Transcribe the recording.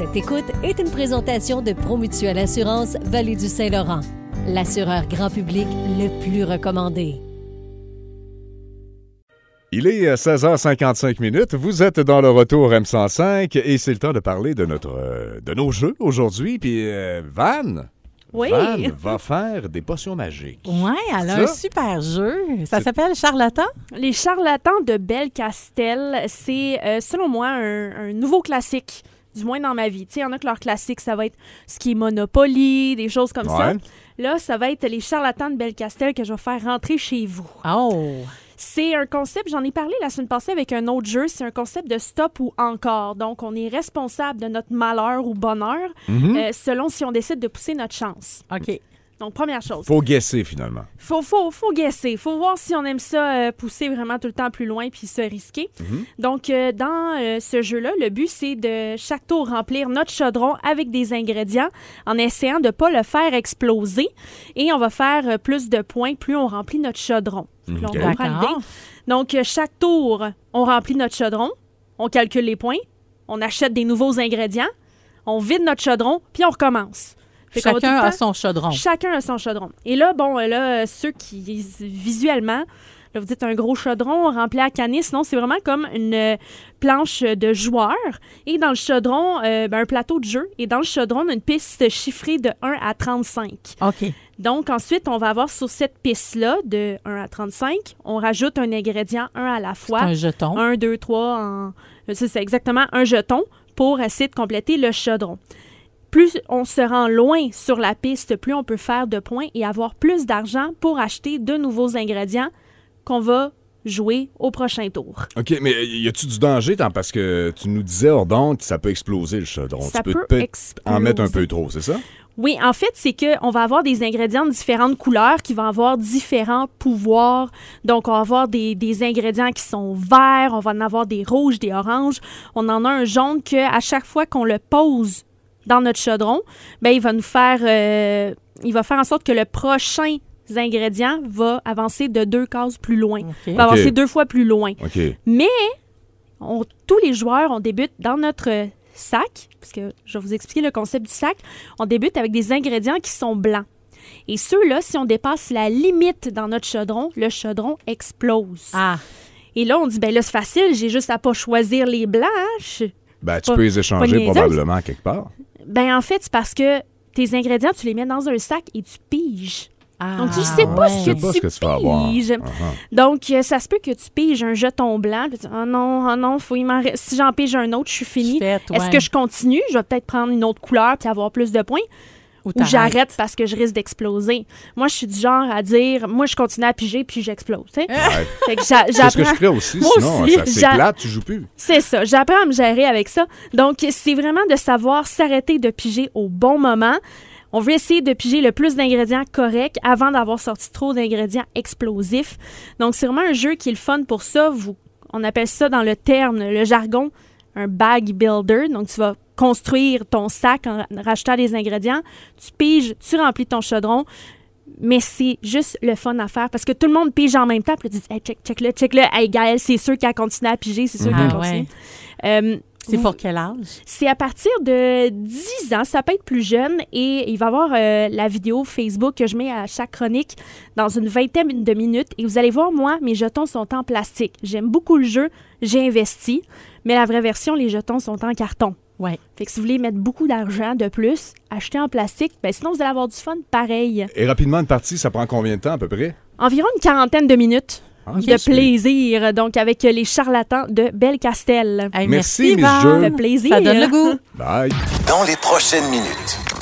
Cette écoute est une présentation de Promutuelle Assurance Vallée du Saint-Laurent, l'assureur grand public le plus recommandé. Il est euh, 16h55 minutes. Vous êtes dans le retour M105 et c'est le temps de parler de notre euh, de nos jeux aujourd'hui. Puis euh, Van, Oui. Van va faire des potions magiques. Ouais, elle a un super jeu. Ça s'appelle Charlatan? Les charlatans de Belcastel, c'est euh, selon moi un, un nouveau classique, du moins dans ma vie. Tu sais, il y en a que leur classique, ça va être ce qui est Monopoly, des choses comme ça. Là, ça va être les charlatans de Belcastel que je vais faire rentrer chez vous. Oh. C'est un concept, j'en ai parlé la semaine passée avec un autre jeu, c'est un concept de stop ou encore. Donc, on est responsable de notre malheur ou bonheur Mhm. euh, selon si on décide de pousser notre chance. OK. Donc, première chose. Faut guesser finalement. Faut, faut, faut guesser. Faut voir si on aime ça euh, pousser vraiment tout le temps plus loin puis se risquer. Mhm. Donc, euh, dans euh, ce jeu-là, le but, c'est de chaque tour remplir notre chaudron avec des ingrédients en essayant de ne pas le faire exploser. Et on va faire euh, plus de points plus on remplit notre chaudron. On comprend. Donc, euh, chaque tour, on remplit notre chaudron, on calcule les points, on achète des nouveaux ingrédients, on vide notre chaudron, puis on recommence. Fait Chacun a temps- son chaudron. Chacun a son chaudron. Et là, bon, euh, là, euh, ceux qui, visuellement, là, vous dites un gros chaudron rempli à canis, non, c'est vraiment comme une euh, planche de joueurs. Et dans le chaudron, euh, ben, un plateau de jeu. Et dans le chaudron, une piste chiffrée de 1 à 35. OK. Donc, ensuite, on va avoir sur cette piste-là, de 1 à 35, on rajoute un ingrédient, un à la fois. un jeton. 1, 2, 3, en... c'est exactement un jeton pour essayer de compléter le chaudron. Plus on se rend loin sur la piste, plus on peut faire de points et avoir plus d'argent pour acheter de nouveaux ingrédients qu'on va jouer au prochain tour. OK, mais y a-tu du danger tant parce que tu nous disais hors d'onde que ça peut exploser le chaudron. Ça tu peux peut en mettre un peu trop, c'est ça? Oui, en fait, c'est qu'on va avoir des ingrédients de différentes couleurs qui vont avoir différents pouvoirs. Donc, on va avoir des, des ingrédients qui sont verts, on va en avoir des rouges, des oranges. On en a un jaune que à chaque fois qu'on le pose dans notre chaudron, ben, il va nous faire, euh, il va faire en sorte que le prochain ingrédient va avancer de deux cases plus loin, OK. va avancer deux fois plus loin. Mais on- tous les joueurs, on débute dans notre sac, parce que je vais vous expliquer le concept du sac. On débute avec des ingrédients qui sont blancs. Et ceux-là, si on dépasse la limite dans notre chaudron, le chaudron explose. Ah. Et là, on dit, ben là, c'est facile, j'ai juste à pas choisir les blancs. hein. Je- Ben, tu Pas- peux les échanger probablement quelque part. Ben en fait, c'est parce que tes ingrédients, tu les mets dans un sac et tu piges. Ah, Donc, tu sais pas ouais. ce Tu que sais pas tu ce que tu piges. Ah, ah. Donc, euh, ça se peut que tu piges un jeton blanc. Puis tu dis, oh non, oh non, faut, reste- si j'en pige un autre, je suis fini. Est-ce ouais. que je continue? Je vais peut-être prendre une autre couleur puis avoir plus de points. Ou j'arrête parce que je risque d'exploser. Moi, je suis du genre à dire, moi, je continue à piger puis j'explose. Ouais. C'est ce que je ferais aussi, Moi sinon aussi, ça- plate, tu joues plus. C'est ça. J'apprends à me gérer avec ça. Donc, c'est vraiment de savoir s'arrêter de piger au bon moment. On veut essayer de piger le plus d'ingrédients corrects avant d'avoir sorti trop d'ingrédients explosifs. Donc, c'est vraiment un jeu qui est le fun pour ça. Vous, on appelle ça dans le terme, le jargon, un bag builder. Donc, tu vas construire ton sac en rachetant des ingrédients. Tu piges, tu remplis ton chaudron. Mais c'est juste le fun à faire parce que tout le monde pige en même temps. Puis tu dis, hey, check, check le, check le. Hey, Gaël, c'est sûr qu'elle continue à piger, c'est sûr Ah, qu'elle continue. ouais. Euh, C'est pour quel âge? c'est à partir de 10 ans, ça peut être plus jeune, et il va y avoir euh, la vidéo Facebook que je mets à chaque chronique dans une vingtaine de minutes, et vous allez voir, moi, mes jetons sont en plastique. J'aime beaucoup le jeu, j'ai investi, mais la vraie version, les jetons sont en carton. Ouais. Fait que si vous voulez mettre beaucoup d'argent de plus, achetez en plastique, ben sinon vous allez avoir du fun pareil. Et rapidement, une partie, ça prend combien de temps à peu près? Environ une quarantaine de minutes Ah, de plaisir, donc avec les charlatans de Belcastel. Hey, Merci, merci, Miss. Jo. Ça fait plaisir. Ça donne le goût. Bye. Dans les prochaines minutes.